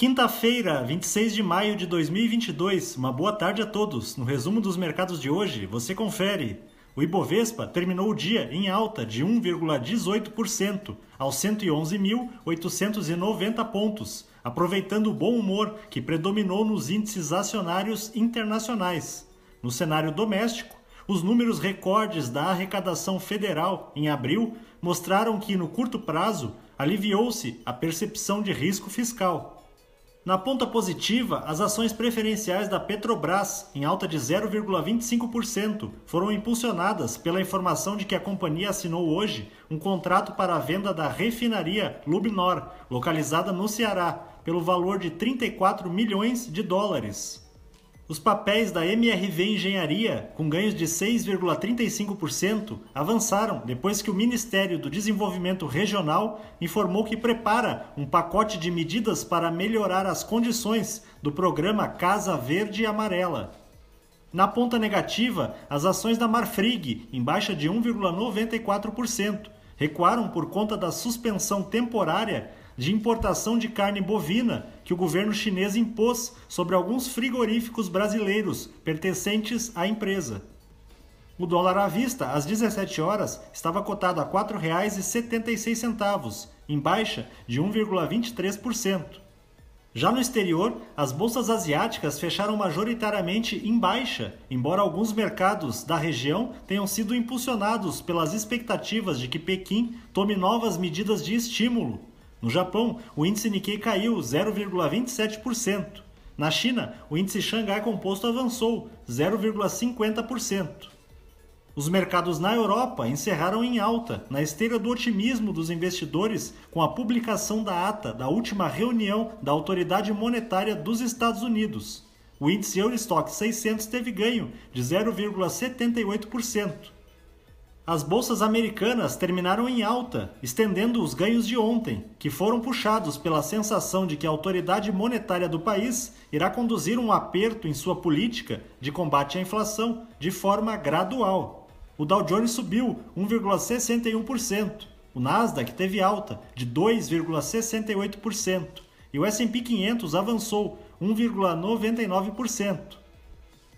Quinta-feira, 26 de maio de 2022. Uma boa tarde a todos. No resumo dos mercados de hoje, você confere. O Ibovespa terminou o dia em alta de 1,18% aos 111.890 pontos, aproveitando o bom humor que predominou nos índices acionários internacionais. No cenário doméstico, os números recordes da arrecadação federal em abril mostraram que, no curto prazo, aliviou-se a percepção de risco fiscal. Na ponta positiva, as ações preferenciais da Petrobras, em alta de 0,25%, foram impulsionadas pela informação de que a companhia assinou hoje um contrato para a venda da refinaria Lubnor, localizada no Ceará, pelo valor de 34 milhões de dólares. Os papéis da MRV Engenharia, com ganhos de 6,35%, avançaram depois que o Ministério do Desenvolvimento Regional informou que prepara um pacote de medidas para melhorar as condições do programa Casa Verde e Amarela. Na ponta negativa, as ações da Marfrig, em baixa de 1,94%, recuaram por conta da suspensão temporária de importação de carne bovina que o governo chinês impôs sobre alguns frigoríficos brasileiros pertencentes à empresa. O dólar à vista, às 17 horas, estava cotado a R$ 4,76, em baixa de 1,23%. Já no exterior, as bolsas asiáticas fecharam majoritariamente em baixa, embora alguns mercados da região tenham sido impulsionados pelas expectativas de que Pequim tome novas medidas de estímulo no Japão, o índice Nikkei caiu 0,27%. Na China, o índice Xangai Composto avançou 0,50%. Os mercados na Europa encerraram em alta, na esteira do otimismo dos investidores com a publicação da ata da última reunião da Autoridade Monetária dos Estados Unidos. O índice Eurostock 600 teve ganho de 0,78%. As bolsas americanas terminaram em alta, estendendo os ganhos de ontem, que foram puxados pela sensação de que a autoridade monetária do país irá conduzir um aperto em sua política de combate à inflação de forma gradual. O Dow Jones subiu 1,61%, o Nasdaq teve alta de 2,68% e o S&P 500 avançou 1,99%.